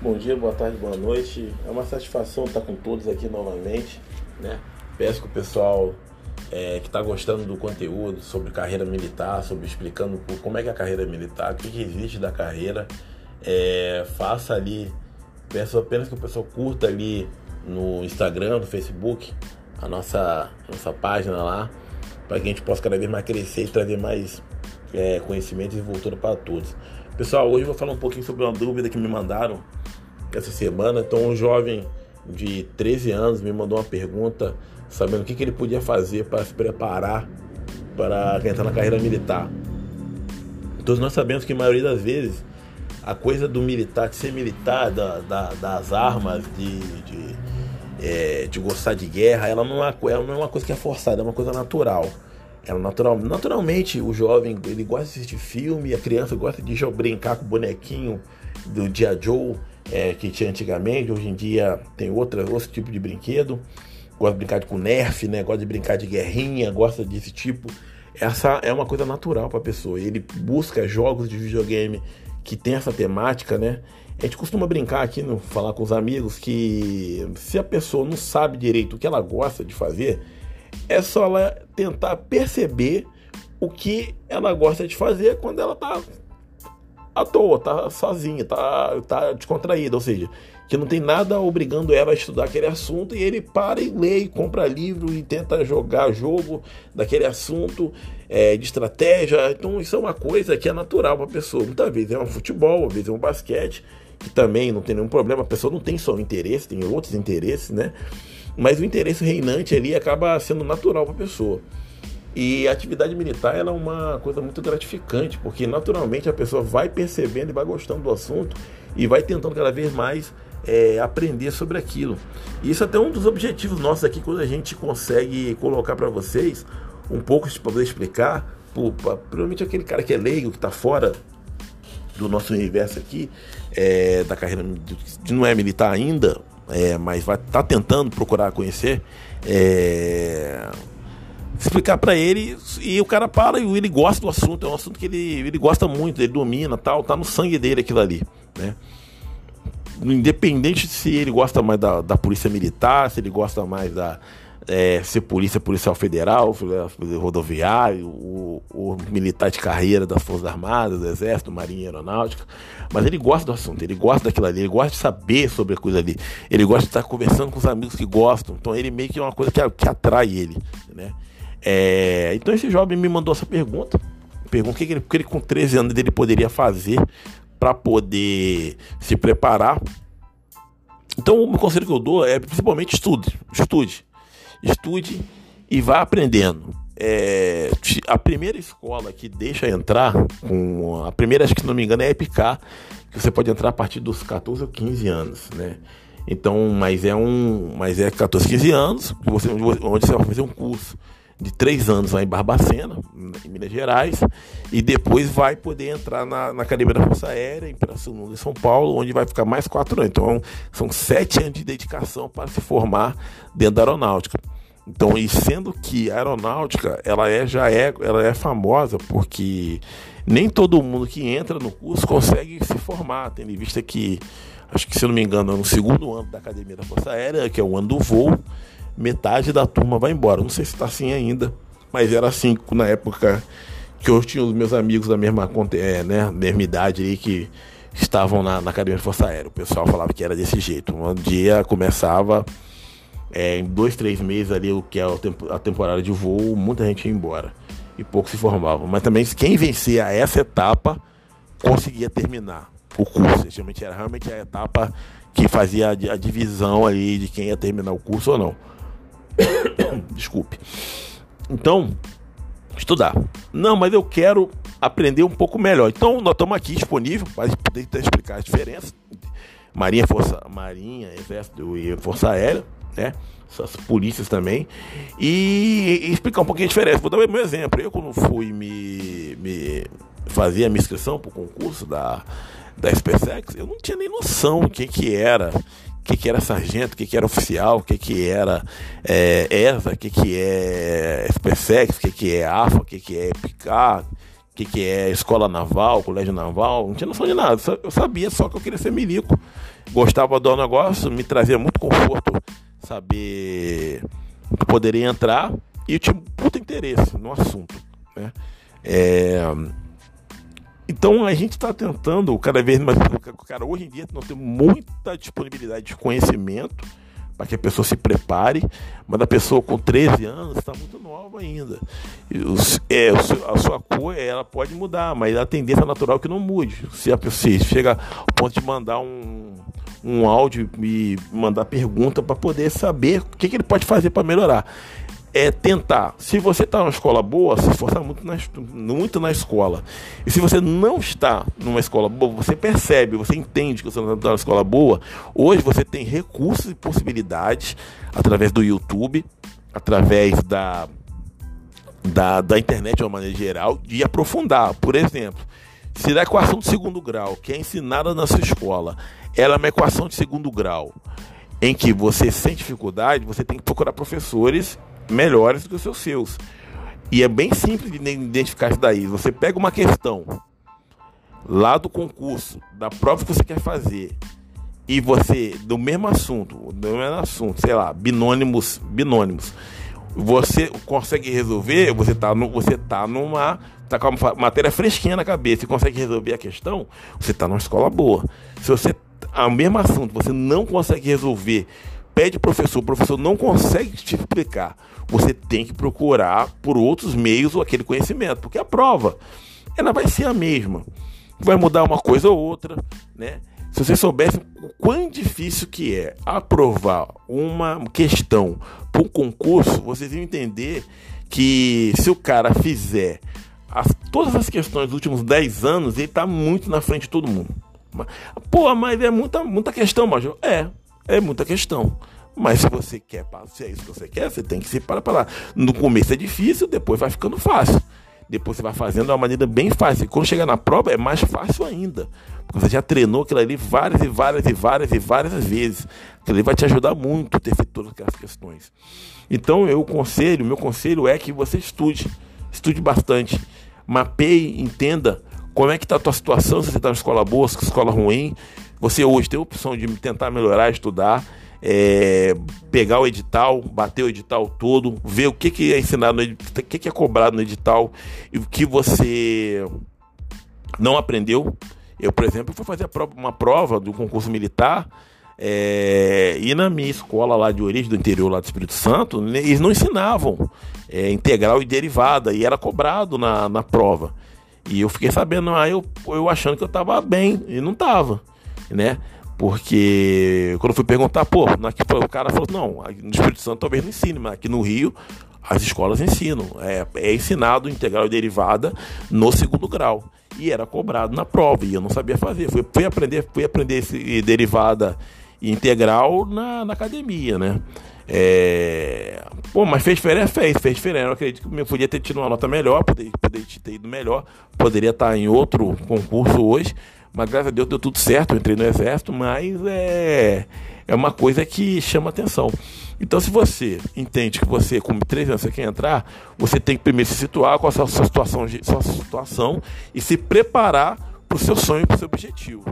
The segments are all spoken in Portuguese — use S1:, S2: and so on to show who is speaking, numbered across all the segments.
S1: Bom dia, boa tarde, boa noite. É uma satisfação estar com todos aqui novamente. Né? Peço que o pessoal é, que está gostando do conteúdo sobre carreira militar, sobre explicando como é que é a carreira militar, o que, que existe da carreira, é, faça ali. Peço apenas que o pessoal curta ali no Instagram, no Facebook, a nossa, nossa página lá, para que a gente possa cada vez mais crescer e trazer mais é, conhecimento e desenvoltura para todos. Pessoal, hoje eu vou falar um pouquinho sobre uma dúvida que me mandaram essa semana. Então, um jovem de 13 anos me mandou uma pergunta sabendo o que, que ele podia fazer para se preparar para entrar na carreira militar. Todos nós sabemos que a maioria das vezes a coisa do militar, de ser militar, da, da, das armas, de, de, é, de, gostar de guerra, ela não, é, ela não é uma coisa que é forçada, é uma coisa natural. Ela natural, naturalmente o jovem ele gosta de assistir filme, a criança gosta de brincar com o bonequinho do dia Joe é, que tinha antigamente, hoje em dia tem outra, outro tipo de brinquedo. Gosta de brincar com Nerf, né? Gosta de brincar de guerrinha, gosta desse tipo. Essa é uma coisa natural para a pessoa. Ele busca jogos de videogame que tem essa temática, né? A gente costuma brincar aqui, no, falar com os amigos, que se a pessoa não sabe direito o que ela gosta de fazer, é só ela tentar perceber o que ela gosta de fazer quando ela tá à toa, tá sozinha, tá, tá descontraída, ou seja, que não tem nada obrigando ela a estudar aquele assunto e ele para e lê, e compra livro e tenta jogar jogo daquele assunto é, de estratégia. Então isso é uma coisa que é natural para a pessoa. Muitas vezes é um futebol, às vezes é um basquete, que também não tem nenhum problema. A pessoa não tem só um interesse, tem outros interesses, né? Mas o interesse reinante ali acaba sendo natural para a pessoa. E a atividade militar é uma coisa muito gratificante, porque naturalmente a pessoa vai percebendo e vai gostando do assunto e vai tentando cada vez mais é, aprender sobre aquilo. E isso é até um dos objetivos nossos aqui, quando a gente consegue colocar para vocês um pouco para poder explicar, provavelmente aquele cara que é leigo, que está fora do nosso universo aqui, é, da carreira de não é militar ainda, é, mas vai estar tá tentando procurar conhecer, é, explicar para ele e o cara para e ele gosta do assunto, é um assunto que ele, ele gosta muito, ele domina, tal, tá no sangue dele aquilo ali, né? Independente se ele gosta mais da, da polícia militar, se ele gosta mais da, é, ser polícia policial federal, rodoviário, o, o, militar de carreira das Forças Armadas, do Exército, Marinha Aeronáutica. Mas ele gosta do assunto, ele gosta daquilo ali, ele gosta de saber sobre a coisa ali, ele gosta de estar conversando com os amigos que gostam. Então ele meio que é uma coisa que, que atrai ele. Né? É, então esse jovem me mandou essa pergunta. Pergunta o que ele, que ele com 13 anos ele poderia fazer para poder se preparar. Então o conselho que eu dou é principalmente estude, estude estude e vá aprendendo. É, a primeira escola que deixa entrar, com a primeira, acho que não me engano, é a EPK, que você pode entrar a partir dos 14 ou 15 anos, né? Então, mas é um, mas é 14, 15 anos, você, onde você vai fazer um curso de três anos lá em Barbacena, em Minas Gerais, e depois vai poder entrar na, na Academia da Força Aérea, em Pirassununga, em São Paulo, onde vai ficar mais quatro anos. Então, são sete anos de dedicação para se formar dentro da aeronáutica. Então, e sendo que a aeronáutica, ela é, já é, ela é famosa porque nem todo mundo que entra no curso consegue se formar, tendo em vista que, acho que se não me engano, no segundo ano da Academia da Força Aérea, que é o ano do voo, metade da turma vai embora. Não sei se está assim ainda, mas era assim na época que eu tinha os meus amigos da mesma, é, né, mesma idade aí que estavam na, na Academia de Força Aérea. O pessoal falava que era desse jeito. Um dia começava é, em dois, três meses ali, o que é a temporada de voo, muita gente ia embora e pouco se formava. Mas também quem vencia essa etapa conseguia terminar o curso. Realmente era realmente a etapa que fazia a divisão ali de quem ia terminar o curso ou não. Desculpe. Então, estudar. Não, mas eu quero aprender um pouco melhor. Então, nós estamos aqui disponível para poder explicar as diferenças. Marinha, Força, Marinha, Exército e Força Aérea, né? Essas polícias também. E, e explicar um pouquinho a diferença. Vou dar um exemplo. Eu, quando fui me, me fazer a minha inscrição para o concurso da, da SpaceX, eu não tinha nem noção do que, que era que, que era sargento, o que, que era oficial, o que, que era é, ESA, o que, que é SpaceX, o que, que é AFA, o que, que é PICAR, o que, que é escola naval, colégio naval, não tinha noção de nada. Eu sabia só que eu queria ser milico. gostava do negócio, me trazia muito conforto saber que poderia entrar e eu tinha puta interesse no assunto. Né? É... Então a gente está tentando cada vez mais. Cara, hoje em dia nós temos muita disponibilidade de conhecimento para que a pessoa se prepare, mas a pessoa com 13 anos está muito nova ainda. Os, é, a sua cor ela pode mudar, mas a tendência natural é que não mude. Se a pessoa chega ao ponto de mandar um, um áudio e mandar pergunta para poder saber o que, que ele pode fazer para melhorar é tentar. Se você está numa escola boa, se esforçar muito na, muito na escola. E se você não está numa escola boa, você percebe, você entende que você não está numa escola boa. Hoje você tem recursos e possibilidades através do YouTube, através da, da, da internet de uma maneira geral, de aprofundar. Por exemplo, se a equação de segundo grau, que é ensinada na sua escola, ela é uma equação de segundo grau em que você sente dificuldade, você tem que procurar professores melhores do que os seus seus. E é bem simples de identificar isso daí. Você pega uma questão lá do concurso, da prova que você quer fazer, e você, do mesmo assunto, do mesmo assunto, sei lá, binônimos, binônimos, você consegue resolver, você tá, no, você tá numa. tá com a matéria fresquinha na cabeça e consegue resolver a questão, você tá numa escola boa. Se você. O mesmo assunto, você não consegue resolver pede professor, o professor não consegue te explicar, você tem que procurar por outros meios aquele conhecimento, porque a prova ela vai ser a mesma, vai mudar uma coisa ou outra, né? Se você soubesse o quão difícil que é aprovar uma questão para um concurso, vocês iam entender que se o cara fizer as, todas as questões dos últimos 10 anos, ele está muito na frente de todo mundo. Pô, mas é muita, muita questão, Major. É, é muita questão. Mas se você quer, se é isso que você quer, você tem que se parar para lá. No começo é difícil, depois vai ficando fácil. Depois você vai fazendo de uma maneira bem fácil. E quando chegar na prova é mais fácil ainda. Porque você já treinou aquilo ali várias e várias e várias e várias vezes. Aquilo ali vai te ajudar muito a ter feito todas aquelas questões. Então eu conselho, meu conselho é que você estude. Estude bastante. Mapeie, entenda como é que está a tua situação, se você está na escola boa, se escola ruim. Você hoje tem a opção de tentar melhorar, estudar é, pegar o edital, bater o edital todo, ver o que, que é ensinado o que, que é cobrado no edital e o que você não aprendeu. Eu, por exemplo, fui fazer uma prova do concurso militar é, e na minha escola lá de origem do interior lá do Espírito Santo, né, eles não ensinavam é, integral e derivada e era cobrado na, na prova. E eu fiquei sabendo, aí eu, eu achando que eu estava bem e não estava, né? Porque quando eu fui perguntar, pô, aqui, o cara falou, não, no Espírito Santo talvez não ensine, mas aqui no Rio as escolas ensinam. É, é ensinado integral e derivada no segundo grau. E era cobrado na prova, e eu não sabia fazer. Fui, fui aprender, fui aprender derivada integral na, na academia, né? É... Pô, mas fez diferença? Fez, fez diferença. Eu acredito que eu podia ter tido uma nota melhor, poderia, poderia ter ido melhor, poderia estar em outro concurso hoje, mas graças a Deus deu tudo certo, eu entrei no exército, mas é, é uma coisa que chama atenção. Então, se você entende que você, com três anos, você quer entrar, você tem que primeiro se situar com a sua, sua situação, sua situação e se preparar para o seu sonho, para o seu objetivo.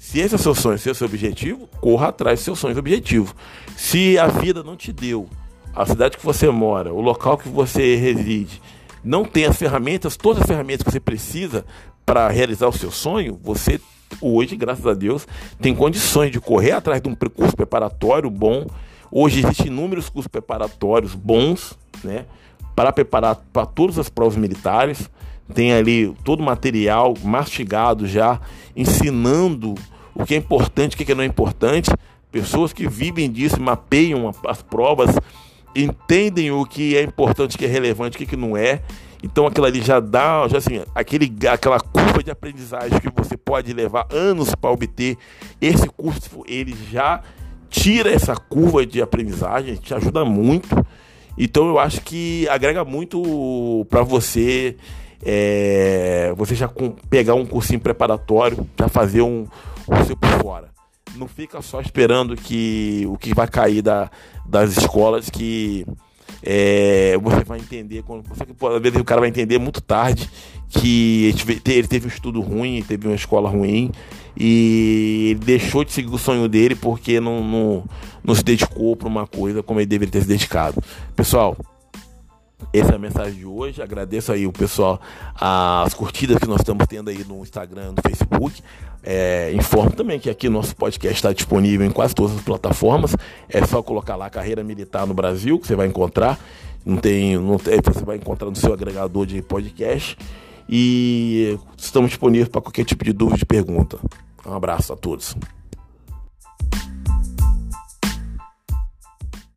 S1: Se esse é o seu sonho, se é o seu objetivo, corra atrás do seu sonho e objetivo. Se a vida não te deu, a cidade que você mora, o local que você reside, não tem as ferramentas, todas as ferramentas que você precisa para realizar o seu sonho, você hoje, graças a Deus, tem condições de correr atrás de um curso preparatório bom. Hoje existem inúmeros cursos preparatórios bons, né, para preparar para todas as provas militares. Tem ali todo o material mastigado já, ensinando o que é importante, o que, é não é importante. Pessoas que vivem disso, mapeiam as provas, entendem o que é importante, o que é relevante, o que, é não é. Então aquilo ali já dá, já assim, aquele, aquela curva de aprendizagem que você pode levar anos para obter. Esse curso ele já tira essa curva de aprendizagem, te ajuda muito. Então eu acho que agrega muito para você, é, você já com, pegar um cursinho preparatório, já fazer um, um seu por fora. Não fica só esperando que o que vai cair da, das escolas que é, você vai entender, quando você, às vezes o cara vai entender muito tarde que ele teve um estudo ruim, teve uma escola ruim e ele deixou de seguir o sonho dele porque não, não, não se dedicou para uma coisa como ele deveria ter se dedicado. Pessoal, essa é a mensagem de hoje. Agradeço aí o pessoal, as curtidas que nós estamos tendo aí no Instagram, no Facebook. É, informo também que aqui nosso podcast está disponível em quase todas as plataformas. É só colocar lá Carreira Militar no Brasil, que você vai encontrar. Não tem, não tem, você vai encontrar no seu agregador de podcast. E estamos disponíveis para qualquer tipo de dúvida e pergunta. Um abraço a todos.